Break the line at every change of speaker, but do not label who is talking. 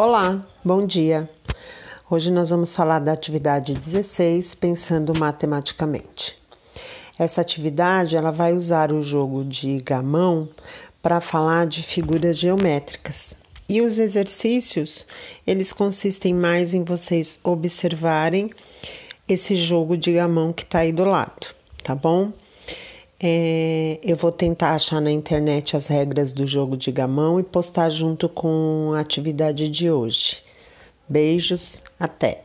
Olá, bom dia. Hoje nós vamos falar da atividade 16, pensando matematicamente. Essa atividade ela vai usar o jogo de gamão para falar de figuras geométricas. E os exercícios, eles consistem mais em vocês observarem esse jogo de gamão que está aí do lado, tá bom? É, eu vou tentar achar na internet as regras do jogo de gamão e postar junto com a atividade de hoje. Beijos, até!